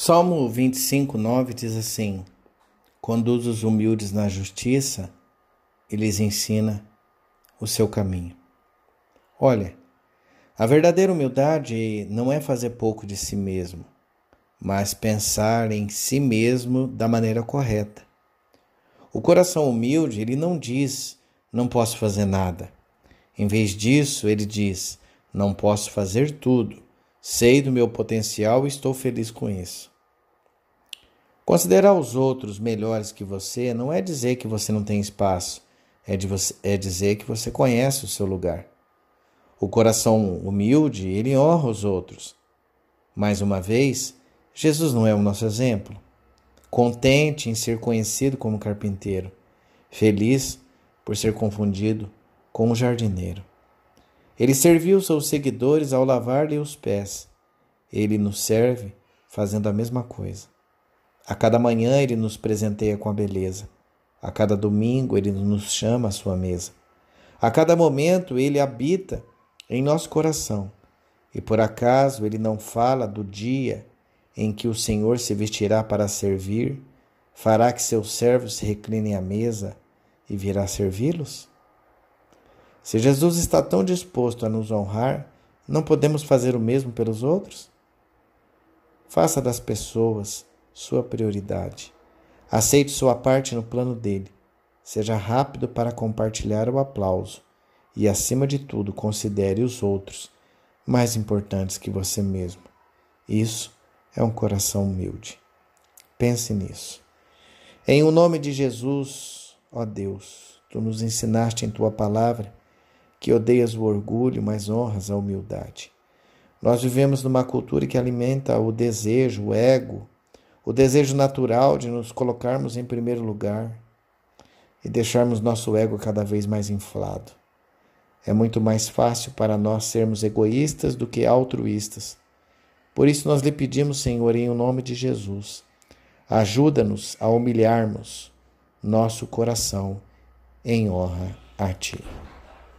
Salmo 25, 9 diz assim: Conduz os humildes na justiça e lhes ensina o seu caminho. Olha, a verdadeira humildade não é fazer pouco de si mesmo, mas pensar em si mesmo da maneira correta. O coração humilde, ele não diz, não posso fazer nada. Em vez disso, ele diz, não posso fazer tudo Sei do meu potencial e estou feliz com isso. Considerar os outros melhores que você não é dizer que você não tem espaço, é, você, é dizer que você conhece o seu lugar. O coração humilde, ele honra os outros. Mais uma vez, Jesus não é o nosso exemplo. Contente em ser conhecido como carpinteiro, feliz por ser confundido com o jardineiro. Ele serviu seus seguidores ao lavar-lhe os pés. Ele nos serve fazendo a mesma coisa. A cada manhã ele nos presenteia com a beleza. A cada domingo ele nos chama à sua mesa. A cada momento ele habita em nosso coração. E por acaso ele não fala do dia em que o Senhor se vestirá para servir, fará que seus servos se reclinem à mesa e virá servi-los? Se Jesus está tão disposto a nos honrar, não podemos fazer o mesmo pelos outros? Faça das pessoas sua prioridade. Aceite sua parte no plano dele. Seja rápido para compartilhar o aplauso e, acima de tudo, considere os outros mais importantes que você mesmo. Isso é um coração humilde. Pense nisso. Em o nome de Jesus, ó Deus, tu nos ensinaste em tua palavra que odeias o orgulho, mas honras a humildade. Nós vivemos numa cultura que alimenta o desejo, o ego, o desejo natural de nos colocarmos em primeiro lugar e deixarmos nosso ego cada vez mais inflado. É muito mais fácil para nós sermos egoístas do que altruístas. Por isso nós lhe pedimos, Senhor, em nome de Jesus, ajuda-nos a humilharmos nosso coração em honra a Ti.